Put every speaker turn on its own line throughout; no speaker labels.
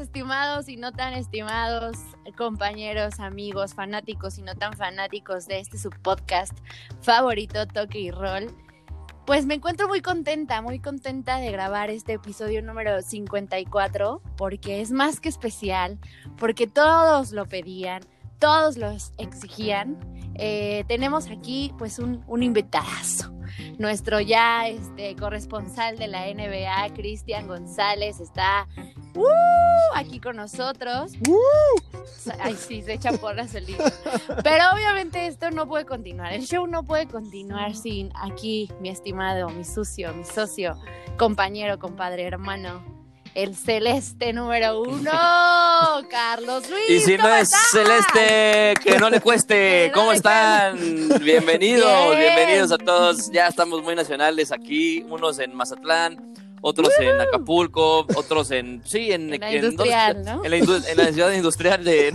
estimados y no tan estimados compañeros, amigos, fanáticos y no tan fanáticos de este subpodcast favorito, Toque y Roll. Pues me encuentro muy contenta, muy contenta de grabar este episodio número 54 porque es más que especial, porque todos lo pedían, todos los exigían. Eh, tenemos aquí pues un, un. Nuestro ya este, corresponsal de la NBA, Cristian González, está ¡uh! aquí con nosotros. Ay, sí, se echa porras el Pero obviamente esto no puede continuar. El show no puede continuar sin aquí, mi estimado, mi sucio, mi socio, compañero, compadre, hermano, el celeste número uno, Carlos Luis.
Y si no es celeste, que no le cueste. ¿Cómo están? Bienvenidos, bienvenidos a todos. Ya estamos muy nacionales aquí, unos en Mazatlán, otros en Acapulco, otros en, sí, en,
en la industrial, ¿no?
En la, ciudad industrial de,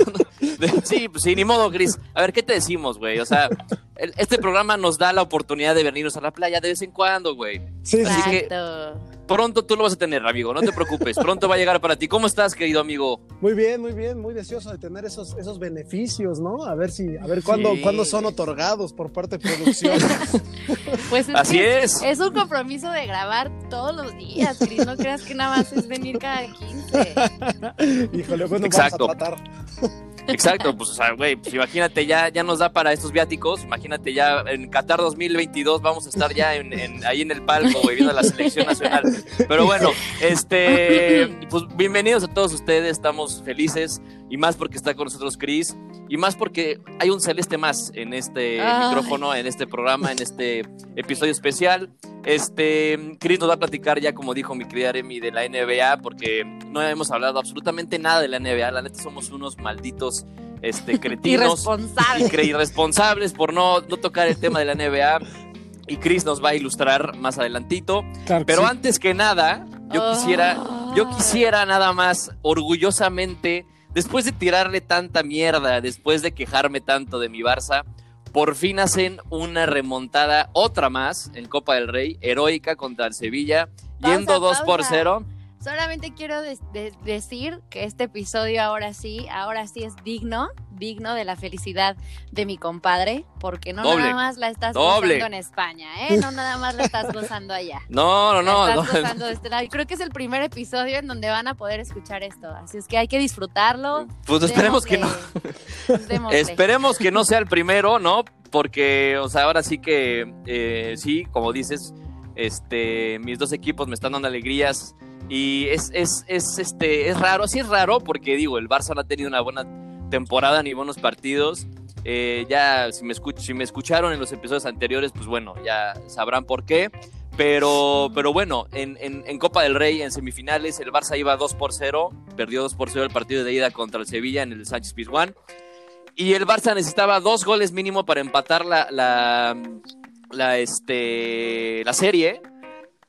sí, pues sí, ni modo, Gris. A ver, ¿qué te decimos, güey? O sea, este programa nos da la oportunidad de venirnos a la playa de vez en cuando, güey.
Sí,
Así que pronto tú lo vas a tener, amigo, no te preocupes, pronto va a llegar para ti. ¿Cómo estás, querido amigo?
Muy bien, muy bien, muy deseoso de tener esos, esos beneficios, ¿no? A ver si, a ver cuándo, cuándo son otorgados por parte de producción.
pues es
Así es.
Es un compromiso de grabar todos los días, Cris, no creas que nada más es venir cada 15.
Híjole, bueno, Exacto. vamos a tratar.
Exacto, pues, o sea, güey, pues imagínate, ya, ya nos da para estos viáticos. Imagínate, ya en Qatar 2022 vamos a estar ya en, ahí en el palco, güey, la selección nacional. Pero bueno, este, pues bienvenidos a todos ustedes, estamos felices y más porque está con nosotros Chris y más porque hay un celeste más en este micrófono, en este programa, en este episodio especial. Este, Chris nos va a platicar ya, como dijo mi querida Remy, de la NBA, porque no hemos hablado absolutamente nada de la NBA. La neta somos unos malditos este, cretinos.
irresponsables.
irresponsables por no, no tocar el tema de la NBA. Y Chris nos va a ilustrar más adelantito. Pero antes que nada, yo quisiera, yo quisiera nada más orgullosamente, después de tirarle tanta mierda, después de quejarme tanto de mi Barça, por fin hacen una remontada, otra más, en Copa del Rey, heroica contra el Sevilla, yendo 2 por 0.
Solamente quiero decir que este episodio ahora sí, ahora sí es digno, digno de la felicidad de mi compadre, porque no nada más la estás gozando en España, ¿eh? No nada más la estás gozando allá.
No, no, no.
estás gozando de este lado. Creo que es el primer episodio en donde van a poder escuchar esto, así es que hay que disfrutarlo.
Pues esperemos que no. esperemos que no sea el primero, ¿no? Porque, o sea, ahora sí que, eh, sí, como dices, este, mis dos equipos me están dando alegrías y es, es, es, este, es raro, sí es raro porque digo, el Barça no ha tenido una buena temporada ni buenos partidos. Eh, ya si me, si me escucharon en los episodios anteriores, pues bueno, ya sabrán por qué. Pero, pero bueno, en, en, Copa del Rey, en semifinales, el Barça iba 2 por 0, perdió 2 por 0 el partido de ida contra el Sevilla en el Sánchez Pizjuán. Y el Barça necesitaba dos goles mínimo para empatar la, la, este, la serie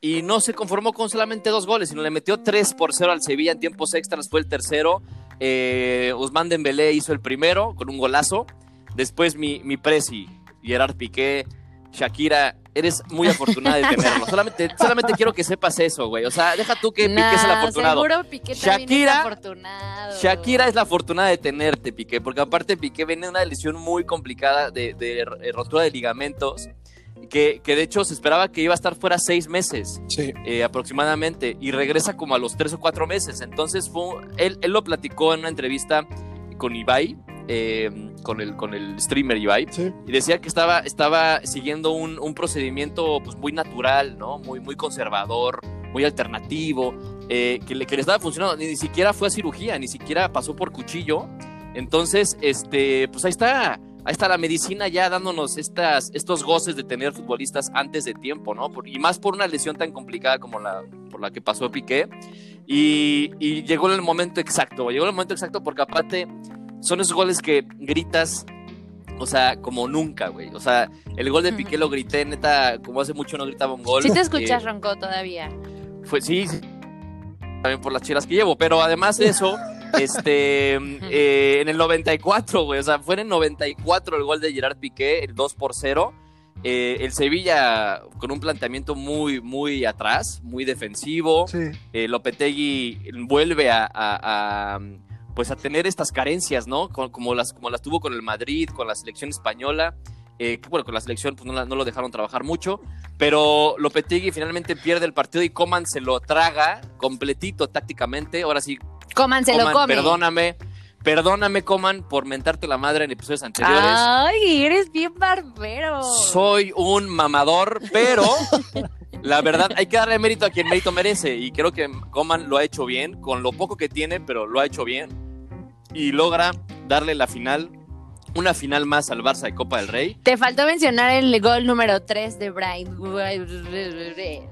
y no se conformó con solamente dos goles, sino le metió 3 por 0 al Sevilla en tiempos extras, fue el tercero. Eh, Usman Dembélé hizo el primero con un golazo. Después mi, mi Prezi, Gerard Piqué, Shakira, eres muy afortunada de tenerlo. solamente, solamente quiero que sepas eso, güey. O sea, deja tú que Piqué es el afortunado.
Seguro Piqué Shakira, es afortunado.
Shakira es la afortunada de tenerte, Piqué, porque aparte Piqué viene de una lesión muy complicada de, de rotura de ligamentos que, de hecho se esperaba que iba a estar fuera seis meses eh, aproximadamente y regresa como a los tres o cuatro meses. Entonces fue, él, él lo platicó en una entrevista con Ibai, eh, con, el, con el streamer Ibai, y decía que estaba, estaba siguiendo un, un, procedimiento pues, muy natural, ¿no? muy, muy conservador, muy alternativo, eh, que, le, que le estaba funcionando. Ni, ni siquiera fue a cirugía, ni siquiera pasó por cuchillo. Entonces, este, pues ahí está ahí está la medicina ya dándonos estas, estos goces de tener futbolistas antes de tiempo, ¿no? y más por una lesión tan complicada como la por la que pasó Piqué. Y, y llegó el momento exacto, llegó el momento exacto porque aparte son esos goles que gritas o sea, como nunca, güey. O sea, el gol de Piqué lo grité, neta, como hace mucho no gritaba un gol.
Sí te escuchas, eh, Ronco, todavía.
Fue, sí, sí, también por las chiras que llevo, pero además de eso, este, eh, en el 94, güey, o sea, fue en el 94 el gol de Gerard Piqué, el 2 por 0. Eh, el Sevilla con un planteamiento muy, muy atrás, muy defensivo. Eh, Lopetegui vuelve a, pues a tener estas carencias, ¿no? Como, las, como las tuvo con el Madrid, con la selección española. Eh, que bueno, con la selección pues no, lo dejaron trabajar mucho, pero Lopetegui finalmente pierde el partido y Coman se lo traga completito tácticamente. Ahora sí,
Coman se lo come.
Perdóname. Perdóname, Coman, por mentarte la madre en episodios anteriores.
Ay, eres bien barbero.
Soy un mamador, pero la verdad hay que darle mérito a quien mérito merece. Y creo que Coman lo ha hecho bien, con lo poco que tiene, pero lo ha hecho bien. Y logra darle la final una final más al Barça de Copa del Rey.
Te faltó mencionar el gol número 3 de Bright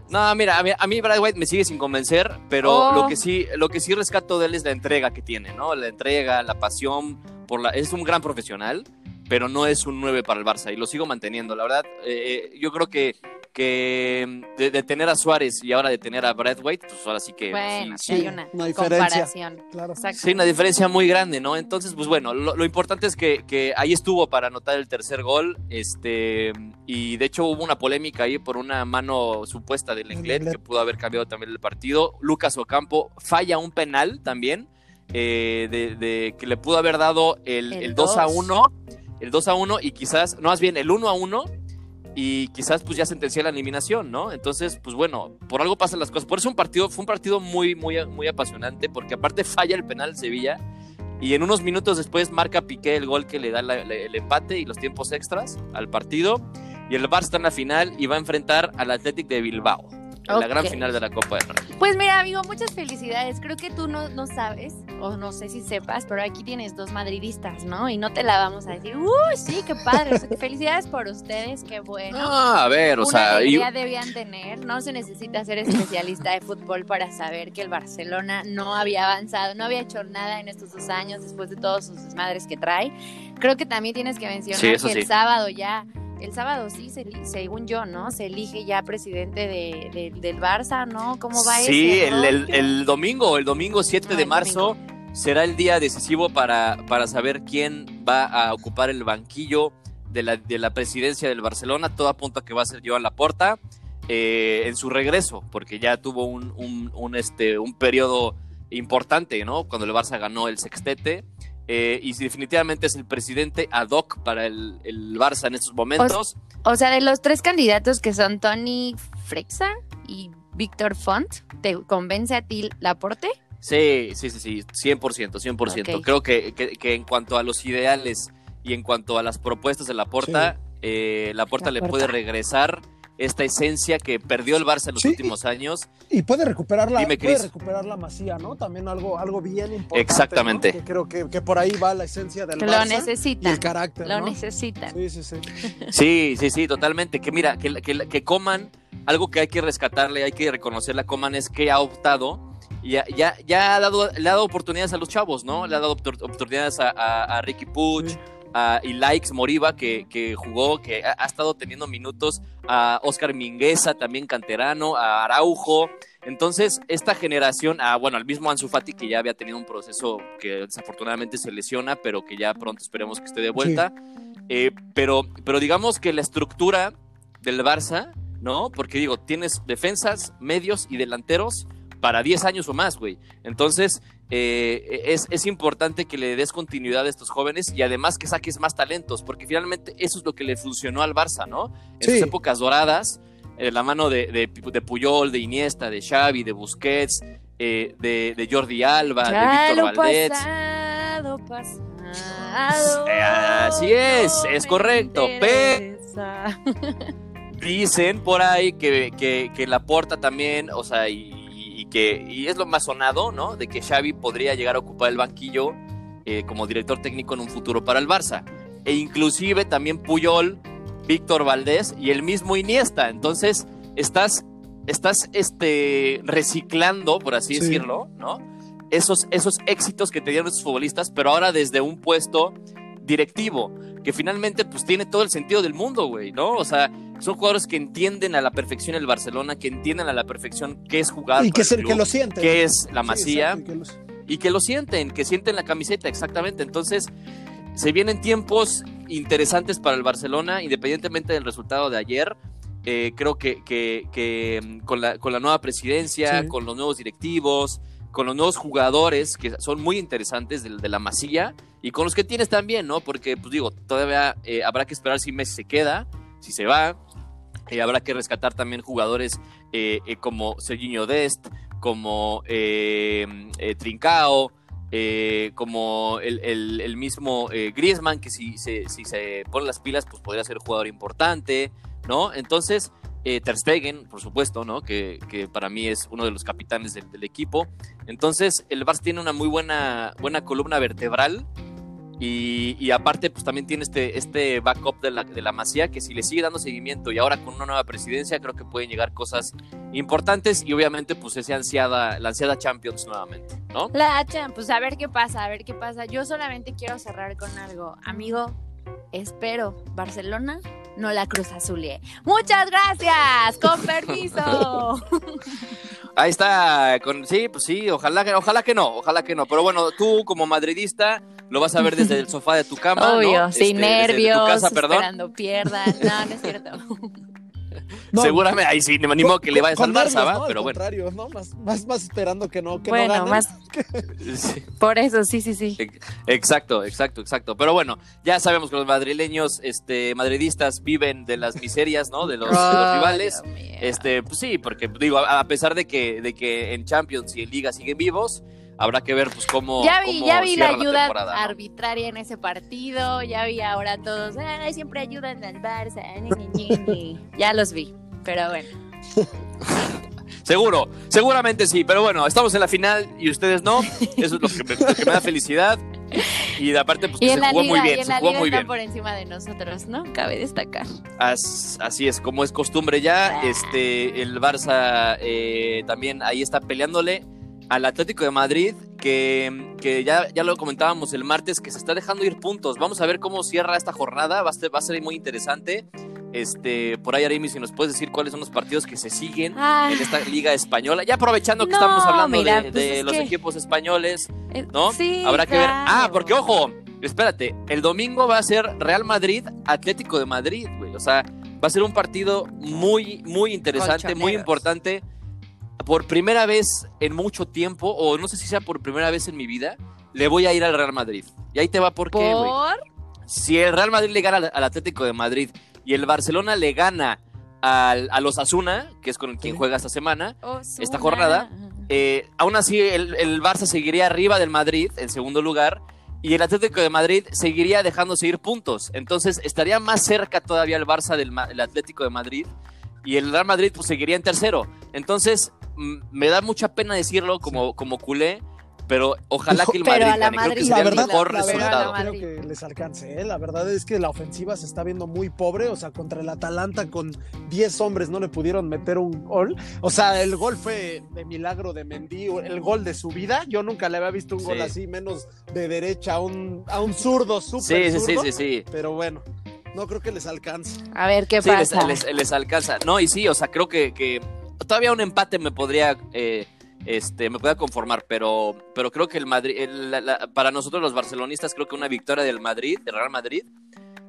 No, mira, a mí, Bright White me sigue sin convencer, pero lo, oh. que sí, lo que sí rescato de él es la entrega que tiene, ¿no? La entrega, la pasión, por la, es un gran profesional, pero no es un 9 para el Barça y lo sigo manteniendo. La verdad, eh, yo creo que que mm, de, tener a Suárez y ahora de tener a White, pues ahora sí que
bueno, sí, hay una, comparación.
Claro.
Sí, una diferencia muy grande, ¿no? Entonces, pues bueno, lo, importante es que, que, ahí estuvo para anotar el tercer gol, este, y de hecho hubo una polémica ahí por una mano supuesta del inglés que pudo haber cambiado también el partido. Lucas Ocampo falla un penal también, eh, de, que le pudo haber dado el, el 2 a 1, el 2 a 1 y quizás, no más bien el 1 a 1 y quizás pues ya sentencia la eliminación, ¿no? Entonces, pues bueno, por algo pasan las cosas. Por eso un partido, fue un partido muy, muy, muy apasionante, porque aparte falla el penal Sevilla y en unos minutos después marca Piqué el gol que le da el empate y los tiempos extras al partido y el Barça está en la final y va a enfrentar al Athletic de Bilbao la gran final de la Copa del Rey.
Pues mira, amigo, muchas felicidades. Creo que tú no, no sabes, o no sé si sepas, pero aquí tienes dos madridistas, ¿no? Y no te la vamos a decir, uy, sí, qué padre. felicidades por ustedes, qué bueno.
Ah, a ver, o sea.
Ya debían tener. No se necesita ser especialista de fútbol para saber que el Barcelona no había avanzado, no había hecho nada en estos dos años después de todos sus madres que trae. Creo que también tienes que mencionar que el sábado ya el sábado sí, se, según yo, ¿no? Se elige ya presidente de, del Barça, ¿no? ¿Cómo va
eso? Sí, el, el, domingo, el domingo 7 de marzo será el día decisivo para, para saber quién va a ocupar el banquillo de la, de la presidencia del Barcelona. Todo apunta a que va a ser Joan Laporta eh, en su regreso, porque ya tuvo un, un, un, este, un periodo importante, ¿no? Cuando el Barça ganó el sextete. Eh, y definitivamente es el presidente ad hoc para el, el Barça en estos momentos.
O, sea, de los tres candidatos que son Tony Frexa y Víctor Font, ¿te convence a ti Laporte?
Sí, sí, sí, sí, 100%, 100%. Creo que, que, en cuanto a los ideales y en cuanto a las propuestas de Laporta, eh, Laporta le puede regresar esta esencia que perdió el Barça en los últimos años.
Y puede recuperarla, puede recuperar la Masía, ¿no? También algo, algo bien importante.
Exactamente.
creo que, por ahí va la esencia del
que
Barça.
Lo necesita.
Y el carácter.
Lo necesita.
Sí, sí, sí.
sí, sí, sí, totalmente. Que mira, que, que, que Coman, algo que hay que rescatarle, hay que reconocerle a Coman es que ha optado ya, ya, ya ha dado, le ha dado oportunidades a los chavos, ¿no? Le ha dado oportunidades a, a, Ricky Puch, y Likes Moriba, que, que jugó, que ha, estado teniendo minutos, a Oscar Mingueza, también canterano, a Araujo. Entonces, esta generación, a, bueno, al mismo Ansu Fati, que ya había tenido un proceso que desafortunadamente se lesiona, pero que ya pronto esperemos que esté de vuelta. Eh, pero, pero digamos que la estructura del Barça, ¿no? Porque digo, tienes defensas, medios y delanteros para 10 años o más, güey. Entonces, eh, es, es, importante que le des continuidad a estos jóvenes y además que saques más talentos, porque finalmente eso es lo que le funcionó al Barça, ¿no? En sus épocas doradas, eh, la mano de, de, Puyol, de Iniesta, de Xavi, de Busquets, eh, de, de, Jordi Alba, de Víctor Valdés.
Pasado, pasado,
así es, es correcto. Pero dicen por ahí que, que, que la porta también, o sea, y y es lo más sonado, ¿no? De que Xavi podría llegar a ocupar el banquillo eh, como director técnico en un futuro para el Barça. E inclusive también Puyol, Víctor Valdés y el mismo Iniesta. Entonces, estás, estás este, reciclando, por así decirlo, ¿no? Esos, esos éxitos que te dieron esos futbolistas, pero ahora desde un puesto directivo, que finalmente pues tiene todo el sentido del mundo, güey, ¿no? O sea, son jugadores que entienden a la perfección el Barcelona, que entienden a la perfección qué es jugar.
Y que, es el que lo sienten.
Qué es la masía. y, que lo sienten, que sienten la camiseta, exactamente. Entonces, se vienen tiempos interesantes para el Barcelona, independientemente del resultado de ayer. Eh, creo que, que, mm, con, la, con la nueva presidencia, con los nuevos directivos, con los nuevos jugadores que son muy interesantes de, la masilla y con los que tienes también, ¿no? Porque, pues digo, todavía eh, habrá que esperar si Messi se queda, si se va. Eh, habrá que rescatar también jugadores eh, como Serginho Dest, como Trincao, como el, mismo Griezmann, que si, si se pone las pilas, pues podría ser jugador importante, ¿no? Entonces, eh, Ter Stegen, por supuesto, ¿no? Que, para mí es uno de los capitanes del, equipo. Entonces, el Barça tiene una muy buena, buena columna vertebral. Y, aparte, pues también tiene este, este backup de la, de la Masía, que si le sigue dando seguimiento y ahora con una nueva presidencia, creo que pueden llegar cosas importantes y obviamente, pues ese ansiada, la ansiada Champions nuevamente, ¿no?
La Champions, pues a ver qué pasa, a ver qué pasa. Yo solamente quiero cerrar con algo. Amigo, espero Barcelona no la Cruz Azulie. Muchas gracias, con permiso.
Ahí está, con, sí, pues sí, ojalá, ojalá que no, ojalá que no. Pero bueno, tú como madridista lo vas a ver desde el sofá de tu cama.
Obvio, sin este, nervios, casa, esperando pierdan. No, no es cierto.
Seguramente, ahí sí, ni modo que le vaya a salvar, ¿va?
Pero bueno. contrario, ¿no? Más, más, más, esperando que no, que
bueno,
no
más. Por eso, sí, sí, sí.
Exacto, exacto, exacto. Pero bueno, ya sabemos que los madrileños, este, madridistas viven de las miserias, ¿no? De los, rivales. Este, pues sí, porque digo, a, pesar de que, de que en Champions y en Liga siguen vivos, habrá que ver pues cómo
ya vi ya vi la ayuda arbitraria en ese partido ya vi ahora todos Ay, siempre ayudan al Barça ya los vi pero bueno
Seguro, seguramente sí, pero bueno, estamos en la final y ustedes no. Eso es lo que me, da felicidad. Y aparte, pues que se jugó muy bien. se jugó muy bien.
por encima de nosotros, ¿no? Cabe destacar.
así es, como es costumbre ya. Ah. Este, el Barça eh, también ahí está peleándole al Atlético de Madrid, que, que ya, ya, lo comentábamos el martes, que se está dejando ir puntos. Vamos a ver cómo cierra esta jornada, va a ser, va a ser muy interesante. Este, por ahí, Arimi, si nos puedes decir cuáles son los partidos que se siguen en esta liga española. Ya aprovechando que estamos hablando de, pues los equipos españoles, eh, ¿no?
Sí,
Habrá que ver. Ah, porque ojo, espérate, el domingo va a ser Real Madrid, Atlético de Madrid, güey. O sea, va a ser un partido muy, muy interesante, muy importante por primera vez en mucho tiempo, o no sé si sea por primera vez en mi vida, le voy a ir al Real Madrid. Y ahí te va por qué, güey. Si el Real Madrid le gana al, Atlético de Madrid y el Barcelona le gana al, a los Asuna, que es con quien juega esta semana, esta jornada, eh, aún así el, el, Barça seguiría arriba del Madrid en segundo lugar y el Atlético de Madrid seguiría dejando seguir puntos. Entonces estaría más cerca todavía el Barça del Atlético de Madrid y el Real Madrid pues seguiría en tercero. Entonces, me da mucha pena decirlo como, como culé, pero ojalá que el Madrid gane. Creo que sería el mejor resultado.
Creo que les alcance. ¿eh? La verdad es que la ofensiva se está viendo muy pobre. O sea, contra el Atalanta con 10 hombres no le pudieron meter un gol. O sea, el gol fue de milagro de Mendy, el gol de su vida. Yo nunca le había visto un gol así, menos de derecha a un, a un zurdo súper sí, sí, sí, sí, Pero bueno no creo que les alcance.
A ver qué pasa.
Les, alcanza. No, y sí, o sea, creo que, que todavía un empate me podría, eh, este, me podría conformar, pero, pero creo que el Madrid, para nosotros los barcelonistas, creo que una victoria del Madrid, del Real Madrid,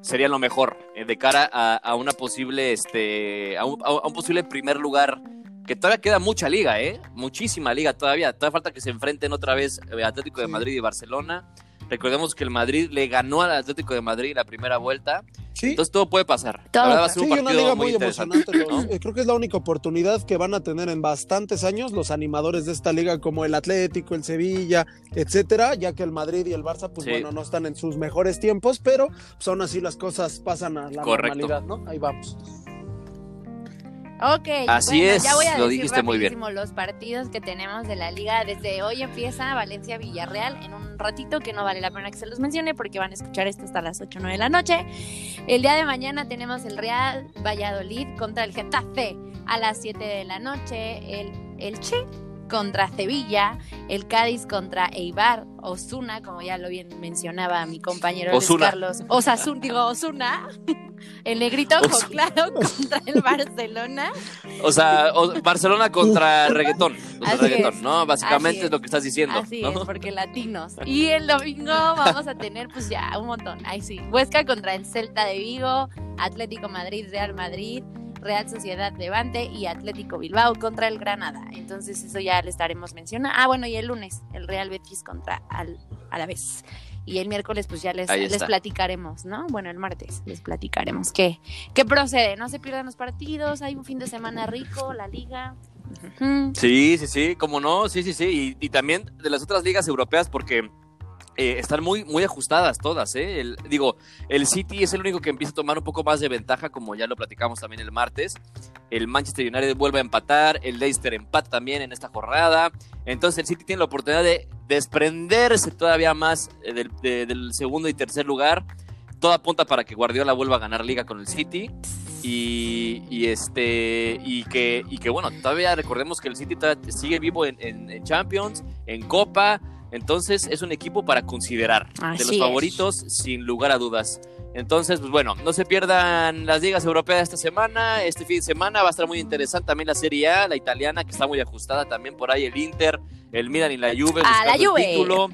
sería lo mejor eh, de cara a, una posible, este, a un, posible primer lugar. Que todavía queda mucha liga, ¿eh? Muchísima liga todavía. Todavía falta que se enfrenten otra vez eh, Atlético de Madrid y Barcelona. Recordemos que el Madrid le ganó al Atlético de Madrid la primera vuelta. Entonces todo puede pasar.
sí, una liga muy, emocionante. Eh, creo que es la única oportunidad que van a tener en bastantes años los animadores de esta liga, como el Atlético, el Sevilla, etcétera, ya que el Madrid y el Barça, pues bueno, no están en sus mejores tiempos, pero son así las cosas pasan a la normalidad, ¿no? Ahí vamos.
Ok,
así es, ya voy a lo dijiste muy bien.
Los partidos que tenemos de la liga desde hoy empieza Valencia Villarreal en un ratito que no vale la pena que se los mencione porque van a escuchar esto hasta las 8 o 9 de la noche. El día de mañana tenemos el Real Valladolid contra el Getafe a las 7 de la noche, el Elche contra Sevilla, el Cádiz contra Eibar, Osuna, como ya lo bien mencionaba mi compañero Luis Carlos, Osasun, digo Osuna. El negrito ojo claro contra el Barcelona.
O sea, Barcelona contra reggaetón. reggaetón, ¿no? Básicamente es. lo que estás diciendo.
Así es, porque latinos. Y el domingo vamos a tener, pues ya, un montón. Ahí sí. Huesca contra el Celta de Vigo, Atlético Madrid, Real Madrid. Real Sociedad Levante y Atlético Bilbao contra el Granada. Entonces eso ya le estaremos mencionando. Ah, bueno, y el lunes, el Real Betis contra al, a la vez. Y el miércoles pues ya les, les platicaremos, ¿no? Bueno, el martes les platicaremos qué, qué procede. No se pierdan los partidos, hay un fin de semana rico, la liga.
Sí, sí, sí, como no, sí, sí, sí. Y, y también de las otras ligas europeas porque eh, están muy, muy ajustadas todas, ¿eh? digo, el City es el único que empieza a tomar un poco más de ventaja, como ya lo platicamos también el martes. El Manchester United vuelve a empatar, el Leicester empata también en esta jornada. Entonces el City tiene la oportunidad de desprenderse todavía más eh, del, segundo y tercer lugar. Todo apunta para que Guardiola vuelva a ganar liga con el City. Y, este y que, y que bueno, todavía recordemos que el City sigue vivo en Champions, en Copa entonces es un equipo para considerar, de los favoritos sin lugar a dudas. Entonces, pues bueno, no se pierdan las ligas europeas esta semana. Este fin de semana va a estar muy interesante también la Serie A, la italiana, que está muy ajustada también por ahí el Inter, el Milan y la Juve.
Ah, la Juve. título.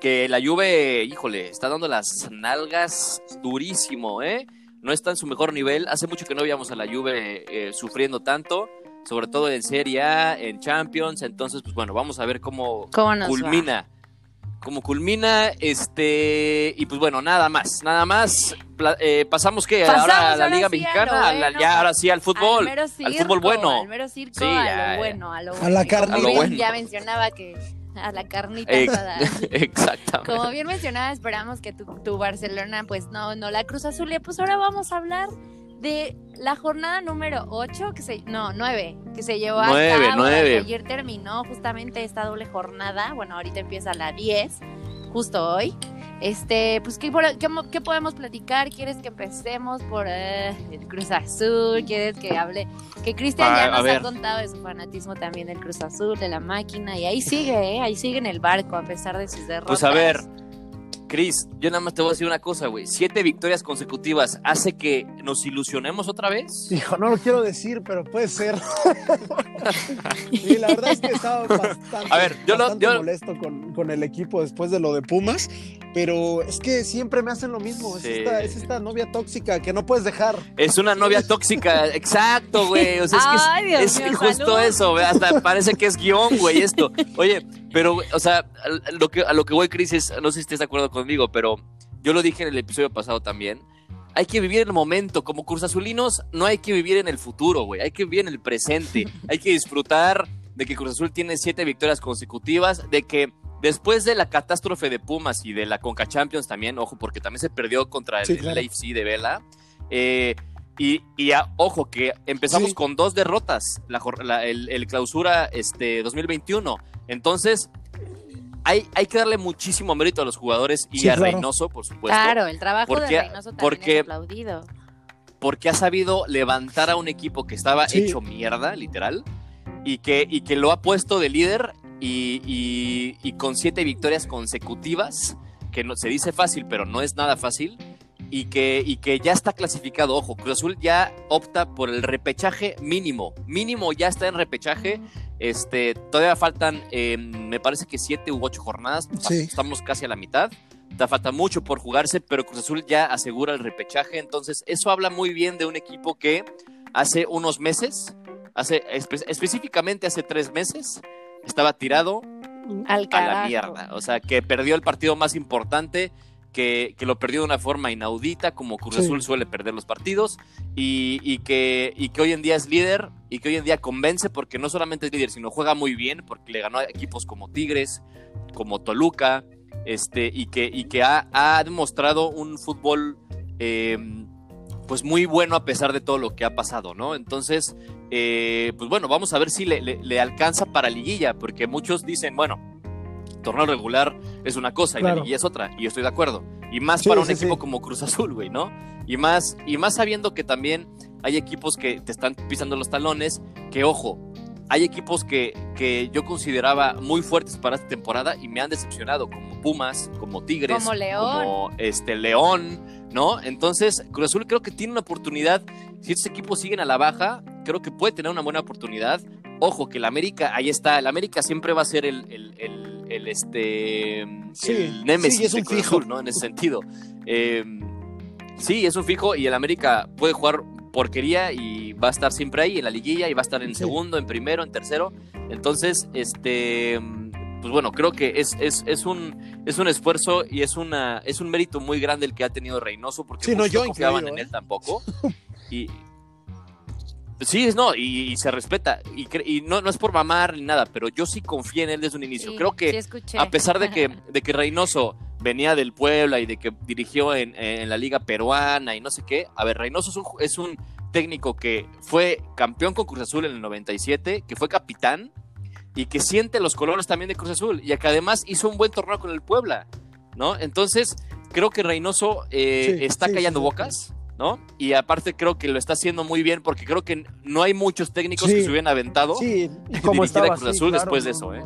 Que la Juve, híjole, está dando las nalgas durísimo, ¿eh? No está en su mejor nivel. Hace mucho que no veíamos a la Juve eh, sufriendo tanto sobre todo en Serie A, en Champions. Entonces, pues bueno, vamos a ver cómo, culmina. Cómo culmina, este, y pues bueno, nada más, nada más. Eh, pasamos que ahora a la Liga Mexicana, ya ahora sí al fútbol, al, fútbol bueno.
Al mero circo, a lo bueno, a lo bueno.
A la carne.
Ya mencionaba que a la carnita
Exactamente.
Como bien mencionaba, esperamos que tu, tu, Barcelona, pues no, no la Cruz Azul. Pues ahora vamos a hablar de la jornada número 8, que se, no, 9, que se llevó a cabo. Ayer terminó justamente esta doble jornada. Bueno, ahorita empieza la 10, justo hoy. Este, pues, ¿qué, qué, podemos platicar? ¿Quieres que empecemos por eh, el Cruz Azul? ¿Quieres que hable? Que Cristian ya nos ha contado de su fanatismo también del Cruz Azul, de la máquina, y ahí sigue, ¿eh? Ahí sigue en el barco a pesar de sus derrotas.
Pues a ver, Cris, yo nada más te voy a decir una cosa, güey. Siete victorias consecutivas hace que nos ilusionemos otra vez.
Hijo, no lo quiero decir, pero puede ser. y la verdad es que estaba bastante, a ver, yo molesto con, el equipo después de lo de Pumas, pero es que siempre me hacen lo mismo. Es, esta, novia tóxica que no puedes dejar.
Es una novia tóxica, exacto, güey. O sea, es que es, justo eso, güey. Hasta parece que es guion, güey, esto. Oye, pero, o sea, lo que, a lo que voy, Cris, es, no sé si estés de acuerdo conmigo, pero yo lo dije en el episodio pasado también. Hay que vivir en el momento. Como Azulinos, no hay que vivir en el futuro, güey. Hay que vivir en el presente. hay que disfrutar de que Cruz Azul tiene siete victorias consecutivas, de que después de la catástrofe de Pumas y de la Conca Champions también, ojo, porque también se perdió contra el, sí, de Vela. Eh, y, y ojo, que empezamos con dos derrotas, la, el, clausura este, 2021. Entonces, hay, hay, que darle muchísimo mérito a los jugadores y a Reynoso, por supuesto.
Claro, el trabajo de Reynoso también porque, es aplaudido.
Porque ha sabido levantar a un equipo que estaba hecho mierda, literal, y que, y que lo ha puesto de líder y, y con siete victorias consecutivas, que no, se dice fácil, pero no es nada fácil y que, y que ya está clasificado. Ojo, Cruz Azul ya opta por el repechaje mínimo. Mínimo ya está en repechaje. Este, todavía faltan, em, me parece que siete u ocho jornadas. Estamos casi a la mitad. Te falta mucho por jugarse, pero Cruz Azul ya asegura el repechaje. Entonces, eso habla muy bien de un equipo que hace unos meses, hace específicamente hace tres meses, estaba tirado
a la
mierda. O sea, que perdió el partido más importante que, lo perdió de una forma inaudita, como Cruz Azul suele perder los partidos, y, que, y que hoy en día es líder, y que hoy en día convence porque no solamente es líder, sino juega muy bien, porque le ganó a equipos como Tigres, como Toluca, este, y que, y que ha, demostrado un fútbol em, pues muy bueno a pesar de todo lo que ha pasado, ¿no? Entonces, eh, pues bueno, vamos a ver si le, le alcanza para liguilla, porque muchos dicen, bueno, torneo regular es una cosa y la liguilla es otra, y yo estoy de acuerdo. Y más para un equipo como Cruz Azul, güey, ¿no? Y más, y más sabiendo que también hay equipos que te están pisando los talones, que ojo, hay equipos que, que yo consideraba muy fuertes para esta temporada y me han decepcionado, como Pumas, como Tigres,
como León,
como este, León, ¿no? Entonces, Cruz Azul creo que tiene una oportunidad. Si estos equipos siguen a la baja, creo que puede tener una buena oportunidad. Ojo, que el América, ahí está, el América siempre va a ser el, el, este
sí,
el Nemesis
de Cruz Azul,
¿no? En ese sentido. Eh, sí, es un fijo y el América puede jugar porquería y va a estar siempre ahí en la liguilla y va a estar en segundo, en primero, en tercero. Entonces, este pues bueno, creo que es, es, es, un, es un esfuerzo y es, una, es un mérito muy grande el que ha tenido Reynoso, porque
no, yo
confiaban en él ¿eh? tampoco. Y, Sí, no, y, se respeta. Y, y no, no, es por mamar ni nada, pero yo sí confié en él desde un inicio. Creo que, a pesar de que, de que Reynoso venía del Puebla y de que dirigió en, en, la Liga Peruana y no sé qué, a ver, Reynoso es un, es un técnico que fue campeón con Cruz Azul en el 97, que fue capitán y que siente los colores también de Cruz Azul y que además hizo un buen torneo con el Puebla, ¿no? Entonces, creo que Reynoso eh, está callando bocas ¿no? Y aparte creo que lo está haciendo muy bien porque creo que no hay muchos técnicos que se hubieran aventado
sí, como
estaba, Cruz Azul después de eso, ¿eh?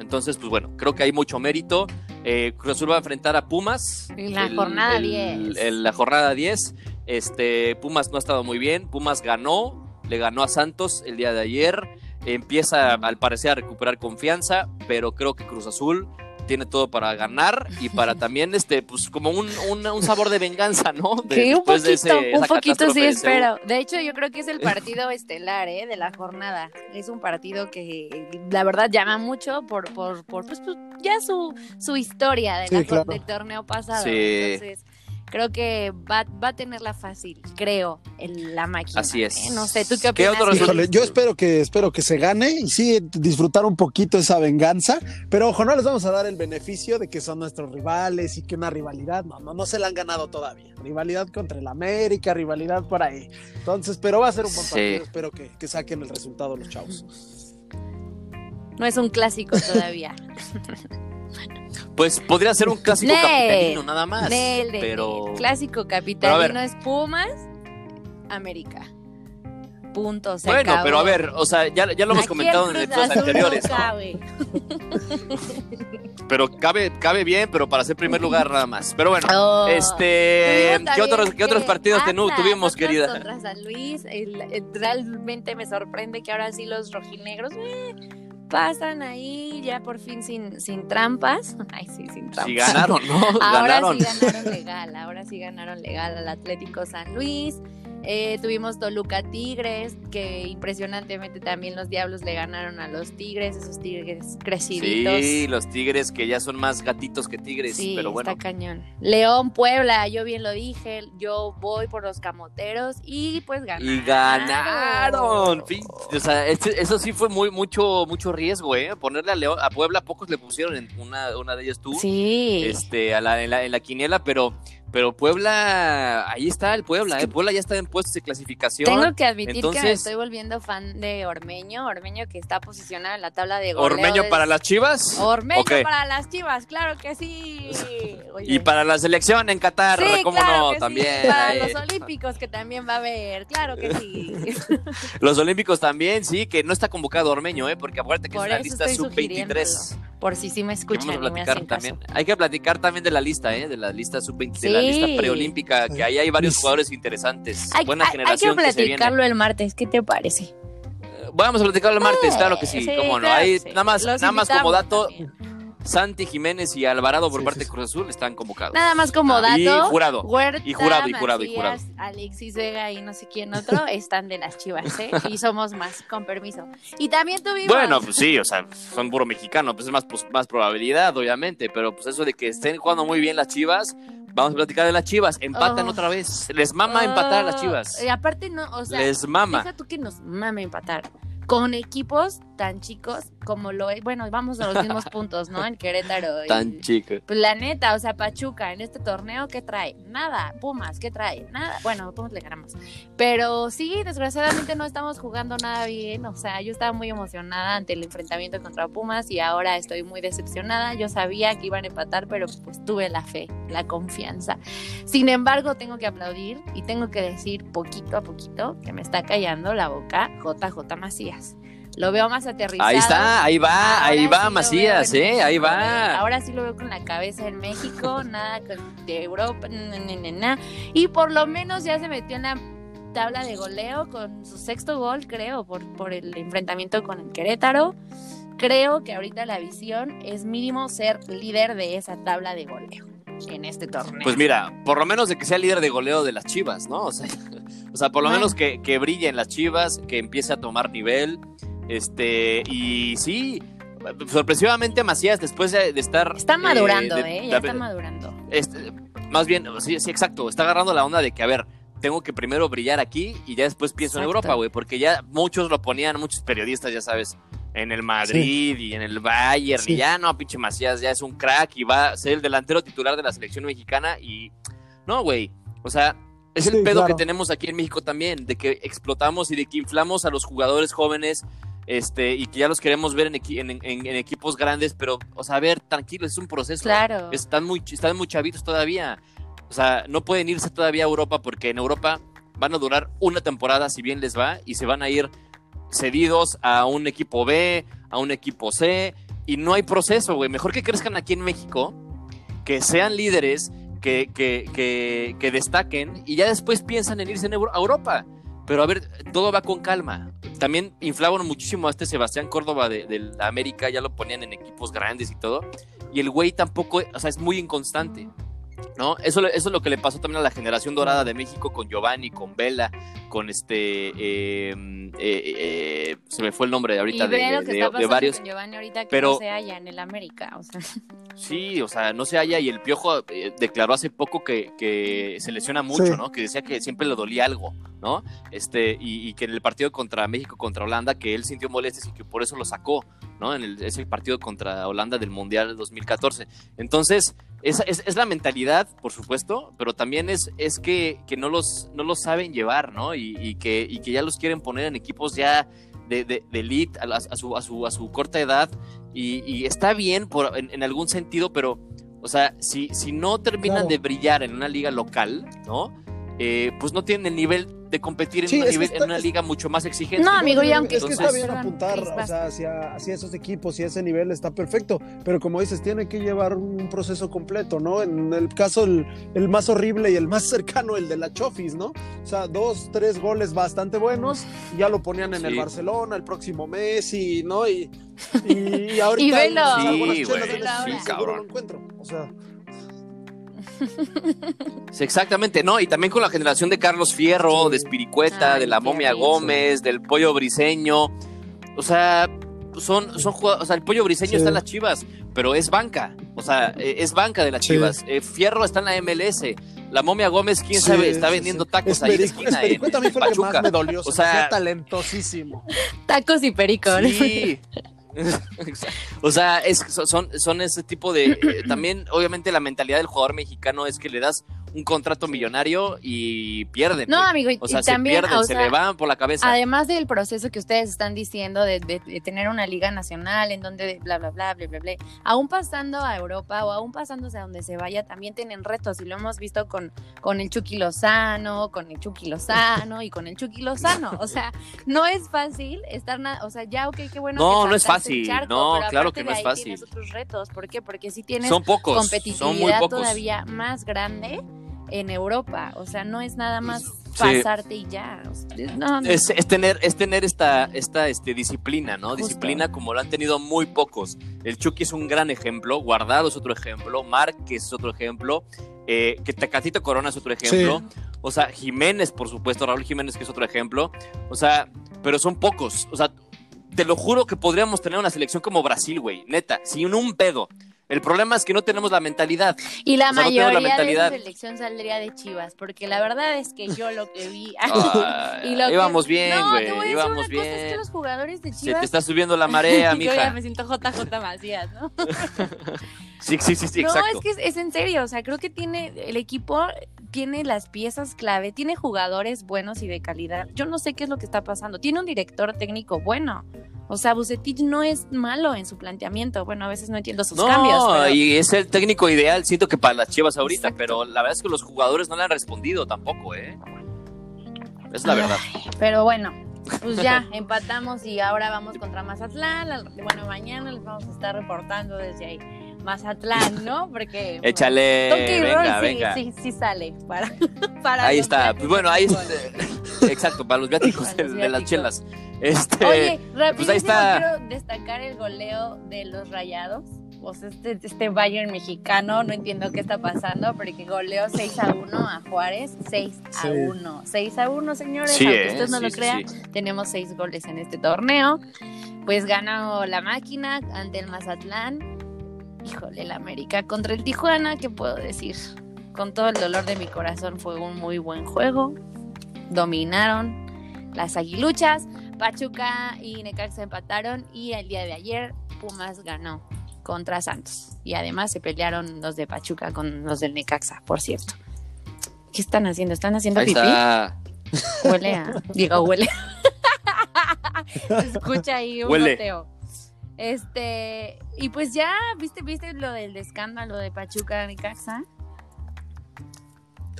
Entonces, pues bueno, creo que hay mucho mérito. Eh, Cruz Azul va a enfrentar a Pumas.
En la jornada 10.
En la jornada 10. Este, Pumas no ha estado muy bien. Pumas ganó, le ganó a Santos el día de ayer. Empieza al parecer a recuperar confianza, pero creo que Cruz Azul tiene todo para ganar y para también, este, pues como un, un, sabor de venganza, ¿no?
que un poquito, un poquito sí espero. De hecho, yo creo que es el partido estelar, ¿eh? De la jornada. Es un partido que la verdad llama mucho por, por, por pues, pues ya su, su historia de del torneo pasado. Sí. Entonces, creo que va, va a tenerla fácil, creo, en la máquina.
Así es.
¿eh? No sé, ¿tú qué opinas?
yo espero que, espero que se gane y sí disfrutar un poquito esa venganza, pero ojo, no les vamos a dar el beneficio de que son nuestros rivales y que una rivalidad, no, no, no se la han ganado todavía. Rivalidad contra el América, rivalidad por ahí. Entonces, pero va a ser un buen partido, espero que, que saquen el resultado los chavos.
No es un clásico todavía.
Pues podría ser un clásico capitalino nada más. pero
clásico capitalino es Pumas, América. Punto. Se
bueno, pero a ver, o sea, ya, ya lo hemos comentado en episodios anteriores. pero cabe, cabe bien, pero para ser primer lugar nada más. Pero bueno, oh. este, ¿qué otros, ¿qué otros partidos tuvimos, querida?
Contra San Luis, realmente me sorprende que ahora sí los rojinegros. Eh, pasan ahí ya por fin sin, sin trampas. Ay, sí, sin trampas.
Sí ganaron, ¿no?
ahora sí ganaron legal, ahora sí ganaron legal al Atlético San Luis. Eh, tuvimos Toluca Tigres, que impresionantemente también los Diablos le ganaron a los Tigres, esos Tigres creciditos.
Sí, los Tigres que ya son más gatitos que Tigres, sí, pero bueno.
Está cañón. León, Puebla, yo bien lo dije, yo voy por los camoteros y pues ganaron.
Y ganaron. O sea, este, eso sí fue muy mucho mucho riesgo, ¿eh? Ponerle a León, a Puebla pocos le pusieron en una, una de ellas tú.
Sí.
Este, a la, en, la, en la quiniela, pero pero Puebla, ahí está el Puebla, ¿eh? Puebla ya está en puestos de clasificación.
Tengo que admitir que me estoy volviendo fan de Ormeño, Ormeño que está posicionado en la tabla de goleo.
¿Ormeño para las chivas?
Ormeño para las chivas, claro que sí.
Y para la selección en Qatar, ¿cómo no? también.
Para los Olímpicos que también va a haber, claro que sí.
los Olímpicos también, sí, que no está convocado Ormeño, ¿eh? Porque acuérdate que es una lista sub-23.
Por si sí me escuchan.
también. Hay que platicar también de la lista, ¿eh? De la lista sub-23, de la lista preolímpica, que ahí hay varios jugadores interesantes.
Hay, Buena generación. Hay que platicarlo el martes, ¿qué te parece?
Vamos a platicarlo el martes, claro que sí, cómo no. Ahí, nada más, nada más como dato. Santi Jiménez y Alvarado por parte de Cruz Azul están convocados.
Nada más como ah, dato.
Y jurado. y jurado, y jurado, y jurado.
Alexis Vega y no sé quién otro están de las chivas, ¿eh? Y somos más, con permiso. Y también tuvimos.
Bueno, pues sí, o sea, son puro mexicano, pues es más, pues, más probabilidad, obviamente, pero pues eso de que estén jugando muy bien las chivas. Vamos a platicar de las chivas. Empatan oh. otra vez. Les mama empatar a las chivas.
Y aparte, no, o sea.
Les mama.
Deja tú que nos mame empatar con equipos tan chicos como lo es, bueno, vamos a los mismos puntos, ¿no? En Querétaro.
tan chicos.
Pues la neta, o sea, Pachuca en este torneo, ¿qué trae? Nada. Pumas, ¿qué trae? Nada. Bueno, Pumas le ganamos. Pero sí, desgraciadamente no estamos jugando nada bien. O sea, yo estaba muy emocionada ante el enfrentamiento contra Pumas y ahora estoy muy decepcionada. Yo sabía que iban a empatar, pero pues tuve la fe, la confianza. Sin embargo, tengo que aplaudir y tengo que decir poquito a poquito que me está callando la boca JJ Macías lo veo más aterrizado.
Ahí está, ahí va, ahí va Macías, ¿eh? Ahí va.
Ahora sí lo veo con la cabeza en México, nada de Europa, y por lo menos ya se metió en la tabla de goleo con su sexto gol, creo, por, por el enfrentamiento con el Querétaro. Creo que ahorita la visión es mínimo ser líder de esa tabla de goleo en este torneo.
Pues mira, por lo menos de que sea líder de goleo de las Chivas, ¿no? O sea, o sea por lo menos que, que brille en las Chivas, que empiece a tomar nivel. Este, y sí, sorpresivamente Macías, después de, estar.
Está madurando, ¿eh? Ya está madurando.
Este, más bien, sí, sí, exacto. Está agarrando la onda de que, a ver, tengo que primero brillar aquí y ya después pienso en Europa, güey, porque ya muchos lo ponían, muchos periodistas, ya sabes, en el Madrid y en el Bayern, y ya no, pinche Macías, ya es un crack y va a ser el delantero titular de la selección mexicana y no, güey, o sea, es el pedo que tenemos aquí en México también, de que explotamos y de que inflamos a los jugadores jóvenes este, y que ya los queremos ver en, en, equipos grandes, pero, o sea, a ver, tranquilo, es un proceso.
Claro.
Están muy, están muy chavitos todavía. O sea, no pueden irse todavía a Europa porque en Europa van a durar una temporada si bien les va y se van a ir cedidos a un equipo B, a un equipo C y no hay proceso, güey. Mejor que crezcan aquí en México, que sean líderes, que, que, que, que destaquen y ya después piensan en irse a Europa. Pero a ver, todo va con calma. También inflaban muchísimo a este Sebastián Córdoba de, la América, ya lo ponían en equipos grandes y todo. Y el güey tampoco, o sea, es muy inconstante. ¿No? Eso, eso es lo que le pasó también a la generación dorada de México con Giovanni, con Vela, con este, em, eh, eh, se me fue el nombre ahorita y de,
que está de, varios. Con Giovanni ahorita que pero, no se halla en el América, o sea.
Sí, o sea, no se halla y el Piojo eh, declaró hace poco que, que se lesiona mucho, ¿no? Que decía que siempre le dolía algo, ¿no? Este, y, que en el partido contra México, contra Holanda, que él sintió molestias y que por eso lo sacó, ¿no? En el, ese partido contra Holanda del Mundial 2014. Entonces, es, es, la mentalidad, por supuesto, pero también es, es que, que no, los, no los saben llevar, ¿no? Y, que, y que ya los quieren poner en equipos ya de, de, elite a, su, a, su, a su corta edad. Y, está bien por, en, algún sentido, pero, o sea, si, si no terminan de brillar en una liga local, ¿no? Eh, pues no tienen el nivel de competir en, una, liga mucho más exigente.
No, amigo, y aunque
es que está bien apuntar o sea, hacia, hacia, esos equipos y ese nivel está perfecto, pero como dices, tiene que llevar un proceso completo, ¿no? En el caso, el, el más horrible y el más cercano, el de la Chofis, ¿no? O sea, dos, tres goles bastante buenos, ya lo ponían en el Barcelona el próximo mes, y, ¿no? Y, y, ahorita
y velo.
Sí, güey, cabrón.
lo encuentro, o sea
exactamente, ¿no? Y también con la generación de Carlos Fierro, de Espiricueta, de la Momia Gómez, del Pollo Briseño. O sea, son, son o sea, el Pollo Briseño está en las Chivas, pero es banca. O sea, e, es banca de las Chivas. Eh, Fierro está en la MLS. La momia Gómez, quién sabe, está vendiendo tacos ahí de esquina.
también fue que más me dolió. O sea, talentosísimo.
Tacos y pericón.
Sí. o sea, es, son, ese tipo de... Eh, también, obviamente, la mentalidad del jugador mexicano es que le das un contrato millonario y pierden.
No, amigo, y,
o sea,
también,
se pierden, se le van por la cabeza.
Además del proceso que ustedes están diciendo de, tener una liga nacional en donde bla, bla, bla, bla, bla, bla, aún pasando a Europa o aún pasándose a donde se vaya, también tienen retos y lo hemos visto con, con el Chucky Lozano, con el Chucky Lozano y con el Chucky Lozano. O sea, no es fácil estar, o sea, ya, ok, qué bueno.
No, no es fácil. no, claro que no es fácil.
Tienes otros retos. ¿Por qué? Porque si tienes
son pocos,
competitividad todavía más grande en Europa. O sea, no es nada más pasarte y ya.
Es, tener, es tener esta, esta este, disciplina, ¿no? Disciplina como lo han tenido muy pocos. El Chucky es un gran ejemplo, Guardado es otro ejemplo, Márquez es otro ejemplo, eh, que Tecatito Corona es otro ejemplo. O sea, Jiménez, por supuesto, Raúl Jiménez, que es otro ejemplo. O sea, pero son pocos. O sea, te lo juro que podríamos tener una selección como Brasil, güey. Neta, sin un pedo. El problema es que no tenemos la mentalidad.
Y la mayoría de la selección saldría de Chivas, porque la verdad es que yo lo que vi.
y lo íbamos bien, güey. No, íbamos bien.
es que los jugadores de Chivas.
Se te está subiendo la marea, mija.
yo ya me siento JJ Macías, ¿no?
sí, sí, sí, sí, exacto.
No, es que es, en serio. O sea, creo que tiene el equipo tiene las piezas clave, tiene jugadores buenos y de calidad. Yo no sé qué es lo que está pasando. Tiene un director técnico bueno. O sea, Bucetich no es malo en su planteamiento. Bueno, a veces no entiendo sus cambios.
No, y es el técnico ideal, siento que para las Chivas ahorita, pero la verdad es que los jugadores no le han respondido tampoco, ¿eh? Es la verdad.
pero bueno, pues ya empatamos y ahora vamos contra Mazatlán. Bueno, mañana les vamos a estar reportando desde ahí. Mazatlán, ¿no? Porque.
Échale. venga, venga.
Sí, sí, sale. Para, para
ahí está. Pues bueno, ahí está. Exacto, para los viáticos de, las chelas. Este,
Oye, rápido, pues ahí está. quiero destacar el goleo de los rayados. Pues este, este Bayern mexicano, no entiendo qué está pasando, pero que goleó 6 a 1 a Juárez, 6 a 1. 6 a 1, señores, aunque usted no lo crea, tenemos 6 goles en este torneo. Pues ganó la máquina ante el Mazatlán. Híjole, el América contra el Tijuana, ¿qué puedo decir? Con todo el dolor de mi corazón fue un muy buen juego. Dominaron las aguiluchas. Pachuca y Necaxa empataron y el día de ayer Pumas ganó contra Santos. Y además se pelearon los de Pachuca con los del Necaxa, por cierto. ¿Qué están haciendo? ¿Están haciendo pipí? Huele a... Digo, huele. Escucha ahí un goteo. Este, y pues ya, ¿viste, viste lo del escándalo de Pachuca Necaxa?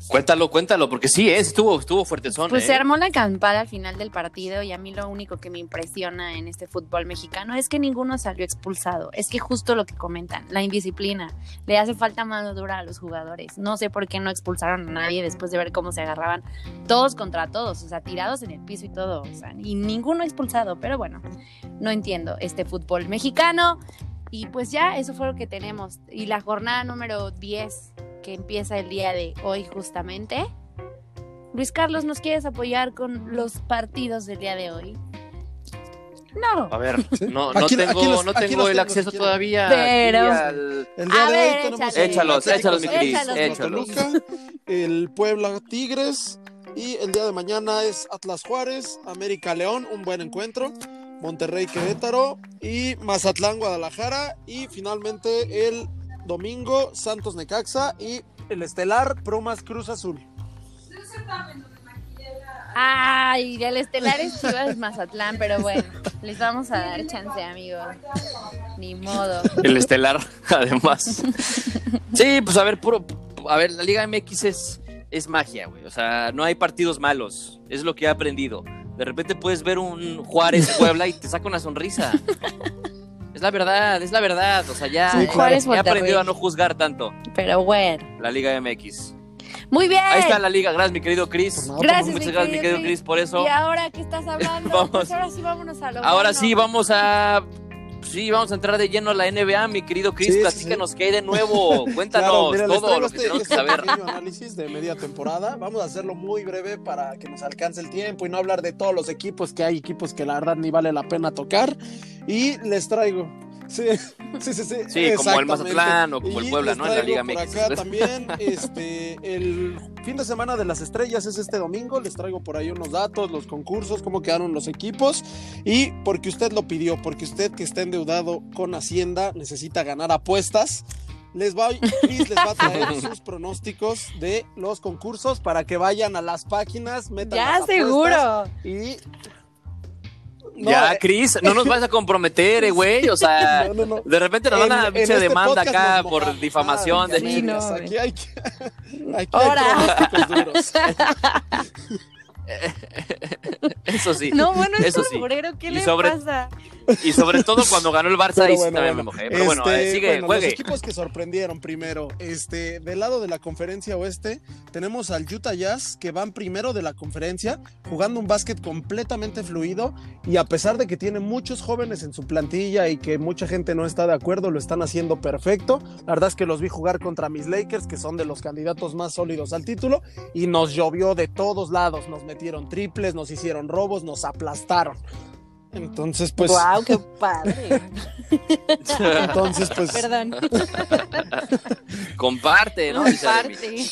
Cuéntalo, cuéntalo, porque sí, es, estuvo, estuvo fuerte
Pues
se
¿eh? armó la acampada al final del partido y a mí lo único que me impresiona en este fútbol mexicano es que ninguno salió expulsado. Es que justo lo que comentan, la indisciplina, le hace falta mano dura a los jugadores. No sé por qué no expulsaron a nadie después de ver cómo se agarraban todos contra todos, o sea, tirados en el piso y todo, o sea, y ninguno expulsado, pero bueno, no entiendo este fútbol mexicano. Y pues ya, eso fue lo que tenemos. Y la jornada número 10 que empieza el día de hoy justamente. Luis Carlos, ¿nos quieres apoyar con los partidos del día de hoy? No.
A ver, no, no tengo, no tengo el acceso todavía.
Pero.
El día de hoy tenemos.
Échalos, échalos, mi
Échalos. El Puebla Tigres. Y el día de mañana es Atlas Juárez, América León, un buen encuentro. Monterrey Querétaro y Mazatlán Guadalajara. Y finalmente el domingo Santos Necaxa y el estelar Promas Cruz Azul.
Ay, el estelar es Chivas Mazatlán, pero bueno, les vamos a dar chance, amigos. Ni modo.
El estelar, además. Sí, pues a ver, puro, a ver, la Liga MX es, es magia, güey. O sea, no hay partidos malos. Es lo que he aprendido. De repente puedes ver un Juárez Puebla y te saca una sonrisa. Es la verdad, es la verdad. O sea, ya he aprendido a no juzgar tanto.
Pero bueno.
La Liga MX.
Muy bien.
Ahí está la liga. Gracias, mi querido Chris.
Gracias,
Muchas gracias, mi querido Chris, por eso.
Y ahora que estás hablando, vamos. Pues ahora sí vámonos a lo
Ahora sí vamos a Sí, vamos a entrar de lleno a la NBA, mi querido Chris. Sí, nos sí. de nuevo. Cuéntanos todo lo que tenemos que saber.
análisis de media temporada. Vamos a hacerlo muy breve para que nos alcance el tiempo y no hablar de todos los equipos, que hay equipos que la verdad ni vale la pena tocar. Y les traigo Sí, sí, sí. Sí,
sí como el Mazatlán o como el Puebla, ¿no? En la Liga
por acá también, este, el fin de semana de las estrellas es este domingo. Les traigo por ahí unos datos, los concursos, cómo quedaron los equipos. Y porque usted lo pidió, porque usted que está endeudado con Hacienda necesita ganar apuestas. Les va, les va a traer sus pronósticos de los concursos para que vayan a las páginas, metan
ya seguro.
Y
ya, eh, Cris, no nos vas a comprometer, eh, güey. O sea, de repente nos van a pinche este demanda acá por difamación. de...
Sí, no, aquí hay, aquí hay duros.
Eso sí.
No, bueno,
eso
sí. ¿qué le pasa?
Y sobre todo cuando ganó el Barça, ahí también me mojé. Pero bueno, eh, este, sigue, juegue.
Los equipos que sorprendieron primero. Este, del lado de la conferencia oeste, tenemos al Utah Jazz, que van primero de la conferencia, jugando un básquet completamente fluido. Y a pesar de que tiene muchos jóvenes en su plantilla y que mucha gente no está de acuerdo, lo están haciendo perfecto. La verdad es que los vi jugar contra mis Lakers, que son de los candidatos más sólidos al título, y nos llovió de todos lados. Nos metieron triples, nos hicieron robos, nos aplastaron. Entonces, pues.
¡Wow! ¡Qué padre!
Entonces, pues.
Perdón.
Comparte, ¿no?
Comparte.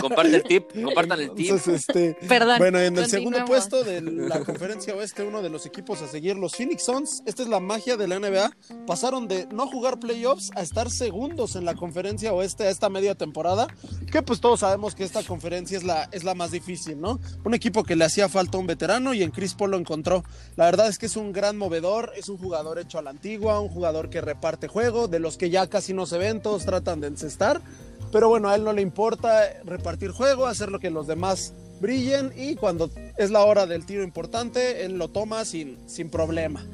Comparte el tip, compartan el tip.
Entonces, este.
Perdón.
Bueno, en el segundo puesto de la conferencia oeste, uno de los equipos a seguir, los Phoenix Suns. Esta es la magia de la NBA. Pasaron de no jugar playoffs a estar segundos en la conferencia oeste a esta media temporada. Que pues todos sabemos que esta conferencia es la, es la más difícil, ¿no? Un equipo que le hacía falta un veterano y en Chris Paul lo encontró. La verdad es que es un gran movedor, es un jugador hecho a la antigua, un jugador que reparte juego, de los que ya casi no se ven, todos tratan de encestar, pero bueno, a él no le importa repartir juego, hacer lo que los demás brillen y cuando es la hora del tiro importante, él lo toma sin, sin problema.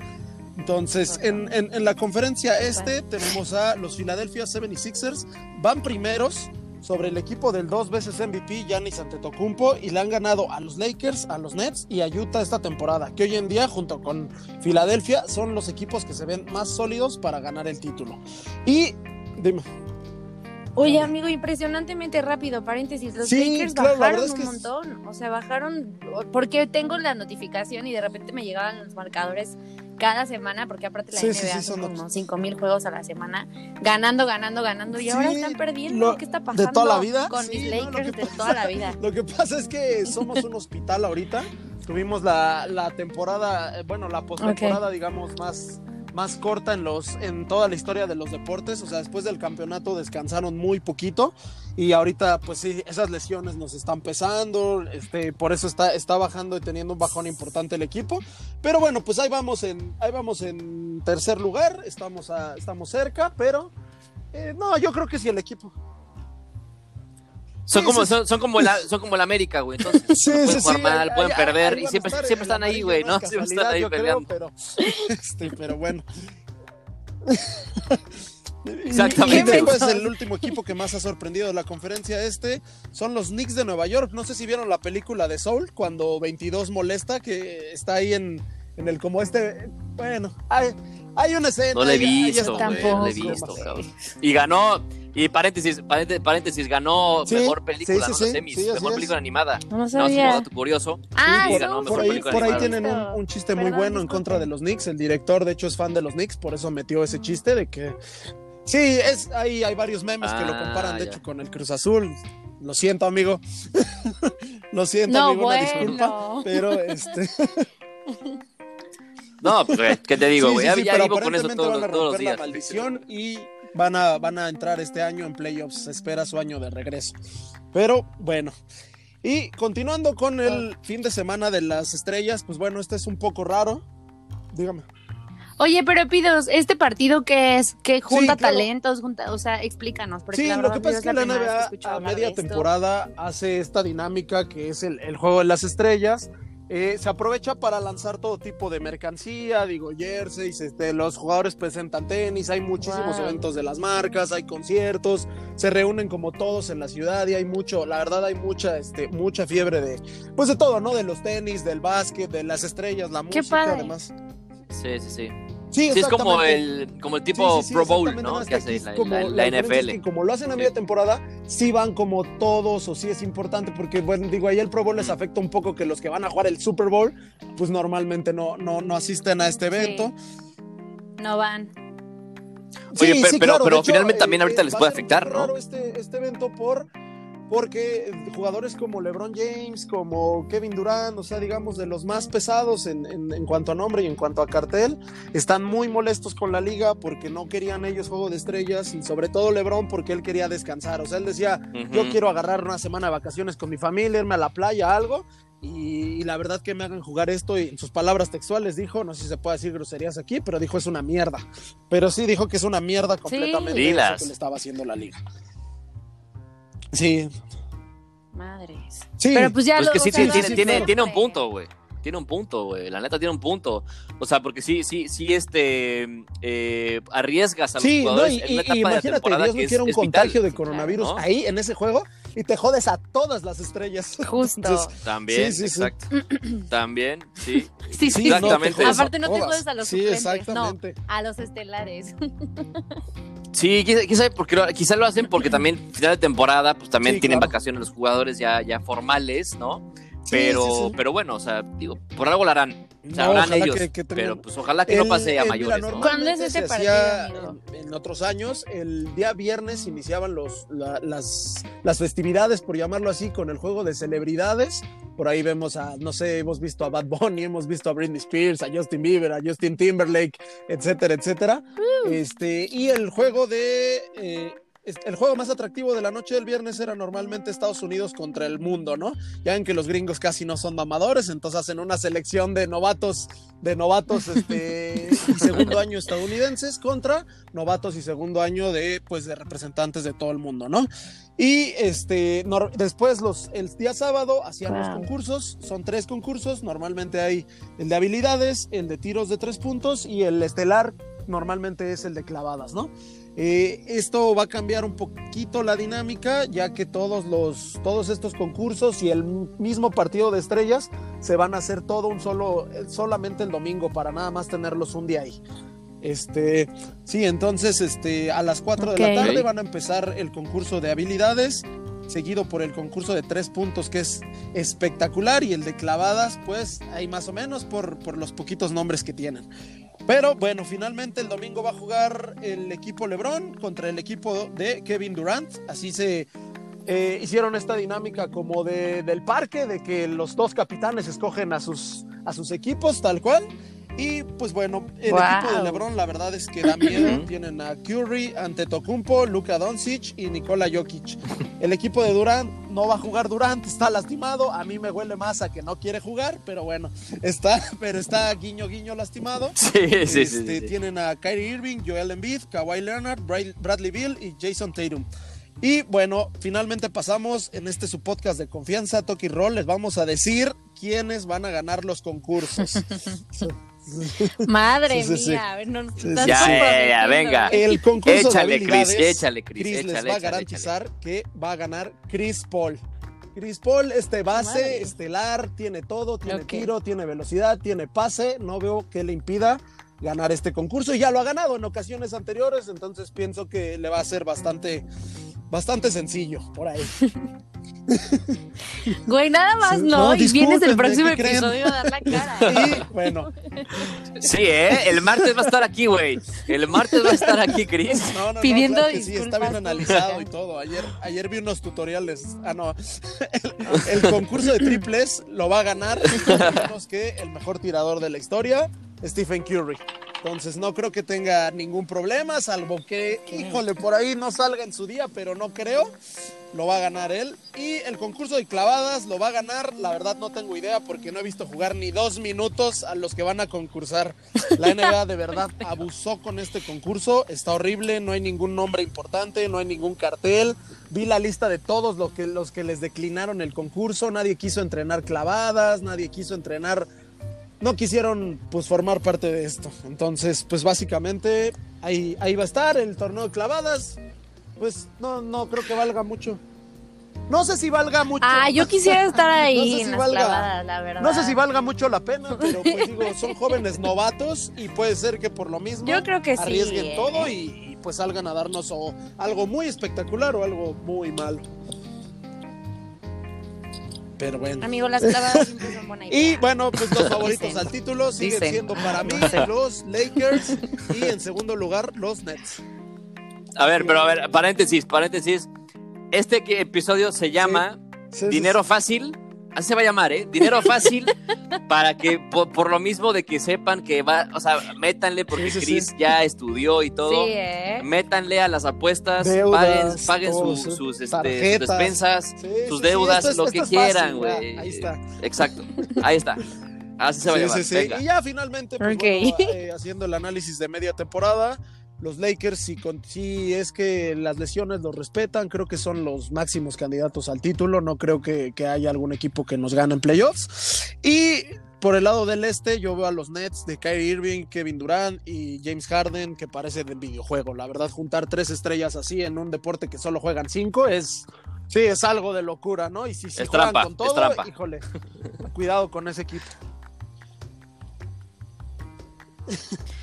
Entonces, en, en, la conferencia este tenemos a los Philadelphia 76ers, van primeros sobre el equipo del dos veces MVP Giannis Antetokounmpo y le han ganado a los Lakers, a los Nets y a Utah esta temporada, que hoy en día junto con Filadelfia son los equipos que se ven más sólidos para ganar el título. Y dime.
Oye, amigo, impresionantemente rápido, paréntesis, los Lakers bajaron un montón, o sea, bajaron, porque tengo la notificación y de repente me llegaban los marcadores cada semana, porque aparte la NBA son como 5 mil juegos a la semana, ganando, ganando, ganando, y ahora están perdiendo, ¿qué está pasando?
¿De toda la vida?
Con mis Lakers de toda la vida.
Lo que pasa es que somos un hospital ahorita, tuvimos la, la temporada, eh, bueno, la postemporada, digamos, más más corta en, los, en toda la historia de los deportes. O sea, después del campeonato descansaron muy poquito y ahorita pues sí, esas lesiones nos están pesando, este, por eso está, está bajando y teniendo un bajón importante el equipo. Pero bueno, pues ahí vamos en, ahí vamos en tercer lugar, estamos, estamos cerca, pero eh, no, yo creo que sí el equipo.
Son como, son, como la, son como la América, güey. Entonces, pueden jugar mal, pueden perder y siempre, siempre están ahí, güey, ¿no? Siempre están ahí peleando.
pero, este, pero bueno.
Exactamente.
Y, es el último equipo que más ha sorprendido de la conferencia este son los Knicks de Nueva York. No sé si vieron la película de Soul cuando 22 molesta que está ahí en, en el como este. Bueno, hay, hay una escena.
No le he visto, no le he visto, cabrón. Y ganó y paréntesis, paréntesis, ganó mejor película, no semis, mejor película animada.
No sabía.
No, dato curioso.
Ah,
por, ahí, por ahí tienen un, chiste muy bueno en contra de los Knicks. El director, de hecho, es fan de los Knicks, por eso metió ese chiste de que. Sí, es, hay, hay varios memes que lo ah, comparan, de hecho, con el Cruz Azul. Lo siento, amigo. lo siento, amigo, una disculpa. Pero este.
No, pues, ¿qué te digo, güey? ya, vivo con eso todos, todos los días.
La maldición y van a, van a entrar este año en playoffs. Se espera su año de regreso. Pero bueno. Y continuando con el fin de semana de las estrellas, pues bueno, este es un poco raro. Dígame.
Oye, pero Pidos, ¿este partido qué es? ¿Que junta talentos? Junta, o sea, explícanos.
sí, lo que pasa es que la, NBA a media temporada hace esta dinámica que es el, el, juego de las estrellas, eh, se aprovecha para lanzar todo tipo de mercancía, digo, jerseys, este, los jugadores presentan tenis, hay muchísimos eventos de las marcas, hay conciertos, se reúnen como todos en la ciudad y hay mucho, la verdad hay mucha, este, mucha fiebre de, pues de todo, ¿no? De los tenis, del básquet, de las estrellas, la música, además.
Sí, sí, sí. Sí, es como el, como el tipo Pro Bowl, ¿no? Que hace la, NFL.
como lo hacen a media temporada, sí van como todos, o sí es importante, porque, bueno, digo, ahí el Pro Bowl les afecta un poco que los que van a jugar el Super Bowl, pues normalmente no, no, no asisten a este evento.
No van.
Oye, pero, pero, finalmente también ahorita eh, les puede afectar, ¿no?
Este, este evento por porque jugadores como LeBron James, como Kevin Durant, o sea, digamos, de los más pesados en, cuanto a nombre y en cuanto a cartel, están muy molestos con la liga porque no querían ellos juego de estrellas y sobre todo LeBron porque él quería descansar, o sea, él decía, yo quiero agarrar una semana de vacaciones con mi familia, irme a la playa, algo, y, la verdad que me hagan jugar esto y en sus palabras textuales dijo, no sé si se puede decir groserías aquí, pero dijo es una mierda. Pero sí dijo que es una mierda completamente
que
le estaba haciendo la liga. Sí.
Madres. Sí. Pero pues ya
pues que sí, tiene, tiene, un punto, güey. Tiene un punto, güey. La neta tiene un punto. O sea, porque sí, sí, sí, este eh, arriesgas a los jugadores
no, y, en una etapa imagínate, de temporada Dios no quiera un contagio de coronavirus ahí en ese juego y te jodes a todas las estrellas.
Justo.
también, sí, exacto. También, sí.
Sí, sí, exactamente. aparte no te jodes a los
sí, exactamente.
no, a los estelares.
Sí, quizá, porque, quizá lo hacen porque también final de temporada, pues también tienen vacaciones los jugadores ya, ya formales, ¿no? Pero, pero bueno, o sea, digo, por algo lo harán. O sea, harán ellos. pero pues ojalá que no pase a mayores.
¿Cuándo es ese partido?
En, otros años, el día viernes iniciaban los, las, las festividades, por llamarlo así, con el juego de celebridades. Por ahí vemos a, no sé, hemos visto a Bad Bunny, hemos visto a Britney Spears, a Justin Bieber, a Justin Timberlake, etcétera, etcétera. Uh. Este, y el juego de eh, el juego más atractivo de la noche del viernes era normalmente Estados Unidos contra el mundo, ¿no? Ya ven que los gringos casi no son mamadores, entonces hacen una selección de novatos, de novatos este, y segundo año estadounidenses contra novatos y segundo año de, pues, de representantes de todo el mundo, ¿no? Y este, después los, el día sábado hacían los concursos, son tres concursos, normalmente hay el de habilidades, el de tiros de tres puntos y el estelar normalmente es el de clavadas, ¿no? Eh, esto va a cambiar un poquito la dinámica, ya que todos, los, todos estos concursos y el mismo partido de estrellas se van a hacer todo un solo, solamente el domingo, para nada más tenerlos un día ahí. Este, sí, entonces este, a las 4 de la tarde van a empezar el concurso de habilidades, seguido por el concurso de tres puntos, que es espectacular, y el de clavadas, pues hay más o menos por, por los poquitos nombres que tienen. Pero bueno, finalmente el domingo va a jugar el equipo LeBron contra el equipo de Kevin Durant. Así se eh, hicieron esta dinámica como de, del parque, de que los dos capitanes escogen a sus, a sus equipos tal cual. Y pues bueno, el equipo de LeBron la verdad es que da miedo. Tienen a Curry, Antetokounmpo, Luka Doncic y Nikola Jokic. El equipo de Durant no va a jugar Durant, está lastimado. A mí me huele más a que no quiere jugar, pero bueno, está, pero está guiño guiño lastimado.
Sí, sí,
este, Tienen a Kyrie Irving, Joel Embiid, Kawhi Leonard, Bradley Bill y Jason Tatum. Y bueno, finalmente pasamos en este su podcast de confianza, Toki Roll. Les vamos a decir quiénes van a ganar los concursos.
Madre mía, a ver, no,
ya, ya, ya, venga.
El concurso
échale,
de
Chris, échale, Chris,
Chris
échale,
les va a garantizar que va a ganar Chris Paul. Chris Paul, este base estelar, tiene todo, tiene tiro, tiene velocidad, tiene pase, no veo que le impida ganar este concurso. Y ya lo ha ganado en ocasiones anteriores, entonces pienso que le va a ser bastante bastante sencillo por ahí.
Güey, nada más no, y vienes el próximo episodio a dar la cara.
Sí, bueno.
Sí, ¿eh? El martes va a estar aquí, güey. El martes va a estar aquí, Chris.
No, no,
Pidiendo
no, Sí, está bien analizado y todo. Ayer, ayer vi unos tutoriales. Ah, no. El, concurso de triples lo va a ganar. que el mejor tirador de la historia, Stephen Curry. Entonces no creo que tenga ningún problema, salvo que, híjole, por ahí no salga en su día, pero no creo. Lo va a ganar él. Y el concurso de clavadas lo va a ganar, la verdad no tengo idea porque no he visto jugar ni dos minutos a los que van a concursar. La NBA de verdad abusó con este concurso, está horrible, no hay ningún nombre importante, no hay ningún cartel. Vi la lista de todos los que, los que les declinaron el concurso, nadie quiso entrenar clavadas, nadie quiso entrenar no quisieron pues formar parte de esto. Entonces, pues básicamente ahí, ahí va a estar el torneo de clavadas. Pues no, no creo que valga mucho. No sé si valga mucho.
Ah, yo quisiera estar ahí. no, sé si valga, la verdad.
no sé si valga mucho la pena, pero pues digo, son jóvenes novatos y puede ser que por lo mismo
yo creo que
arriesguen
¿eh?
todo y, y, pues salgan a darnos o algo muy espectacular o algo muy malo. Pero bueno.
Amigo, las clavadas siempre son buena idea.
Y bueno, pues los favoritos al título siguen siendo para mí los Lakers y en segundo lugar los Nets.
A ver, pero a ver, paréntesis, paréntesis. Este episodio se llama Dinero Fácil así se va a llamar, ¿eh? Dinero fácil para que, por, lo mismo de que sepan que va, o sea, métanle porque Chris ya estudió y todo.
Sí, ¿eh?
Métanle a las apuestas, paguen, paguen sus, sus, este, sus, despensas, sus deudas, lo que quieran, güey.
Ahí está.
Exacto, ahí está. Así se va a llamar.
Y ya finalmente, pues, bueno, eh, haciendo el análisis de media temporada los Lakers, si, si, es que las lesiones los respetan, creo que son los máximos candidatos al título. No creo que, haya algún equipo que nos gane en playoffs. Y por el lado del este, yo veo a los Nets de Kyrie Irving, Kevin Durant y James Harden, que parece de videojuego. La verdad, juntar tres estrellas así en un deporte que solo juegan cinco es. Sí, es algo de locura, ¿no? Y si se juegan con todo, híjole, cuidado con ese equipo.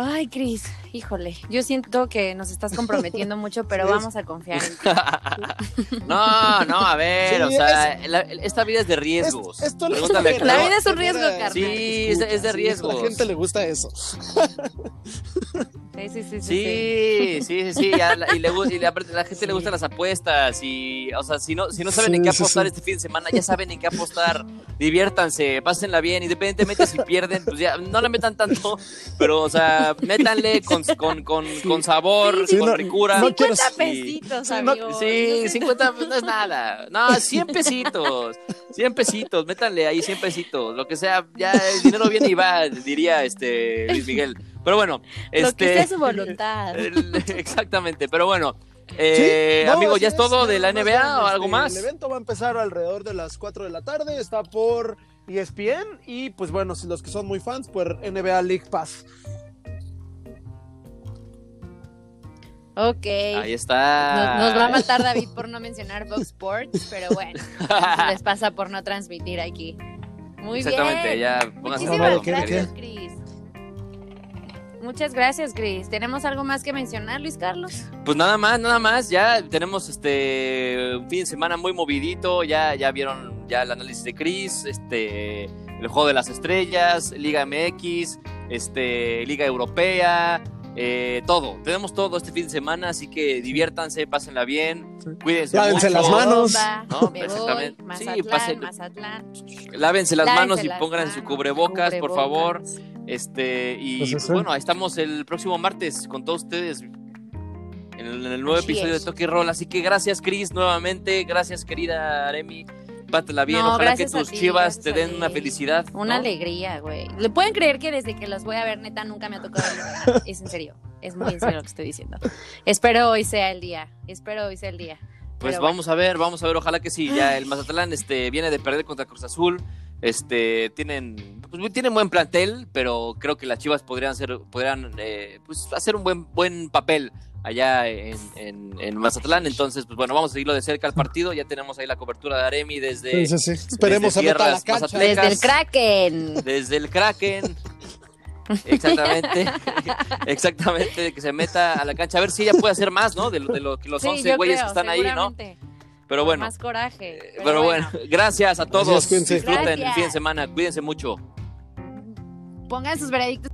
Ay, Cris, híjole, yo siento que nos estás comprometiendo mucho, pero vamos a confiar en ti.
No, no, a ver, o sea, esta vida es de riesgos.
esto la
vida es un riesgo, Carlos.
Sí, es, de riesgos.
A la gente le gusta eso.
Sí, sí, sí.
Sí, sí, sí, sí. y, la, la, gente le gustan las apuestas. Y, o sea, si no, si no saben en qué apostar este fin de semana, ya saben en qué apostar. Diviértanse, pásenla bien. Independientemente si pierden, pues ya no le metan tanto. Pero, o sea, métanle con, con, con, con sabor, con ricura.
50 pesitos, amigo.
Sí, 50 no es nada. No, 100 pesitos. 100 pesitos, métanle ahí 100 pesitos. Lo que sea, ya el dinero viene y va, diría este Luis Miguel. Pero bueno, este,
Lo que sea este, su voluntad.
exactamente, pero bueno. Eh, amigo, ¿ya es todo de la NBA o algo
este,
más?
El evento va a empezar alrededor de las 4 de la tarde, está por ESPN y pues bueno, si los que son muy fans, por NBA League Pass.
Ok.
Ahí está.
Nos, va a matar David por no mencionar Fox Sports, pero bueno, les pasa por no transmitir aquí. Muy
Exactamente,
bien.
ya
Muchísimas gracias, Cris. Muchas gracias, Cris. ¿Tenemos algo más que mencionar, Luis Carlos?
Pues nada más, nada más. Ya tenemos este un fin de semana muy movidito. Ya, ya vieron ya el análisis de Cris, este, el juego de las estrellas, Liga MX, este, Liga Europea, eh, todo. Tenemos todo este fin de semana, así que diviértanse, pásenla bien, cuídense
Lávense las manos.
¿no? Exactamente. sí, pasen, Lávense las manos y pongan su cubrebocas, por favor. Este, y pues pues, bueno, ahí estamos el próximo martes con todos ustedes en el, nuevo episodio de Toque Roll. Así que gracias, Cris, nuevamente. Gracias, querida Aremi. Pátela bien, ojalá que tus chivas te den una felicidad.
Una alegría, güey. ¿Le pueden creer que desde que los voy a ver, neta, nunca me ha tocado? es en serio, es muy en serio lo que estoy diciendo. Espero hoy sea el día, espero hoy sea el día.
Pues vamos a ver, vamos a ver, ojalá que sí. Ya el Mazatlán este, viene de perder contra Cruz Azul. Este, tienen, pues, tienen buen plantel, pero creo que las Chivas podrían ser, podrían, eh, pues, hacer un buen, buen papel allá en, Mazatlán. Entonces, pues bueno, vamos a seguirlo de cerca al partido. Ya tenemos ahí la cobertura de Aremi desde.
Sí, sí, Esperemos
desde
la
Desde el Kraken.
Desde el Kraken. Exactamente, exactamente, que se meta a la cancha. A ver si ella puede hacer más, ¿no? De, lo que los 11 güeyes que están ahí, ¿no? Pero bueno.
Más coraje.
Eh, pero, bueno. gracias a todos. Disfruten el fin de semana. Cuídense mucho.
Pongan sus veredictos.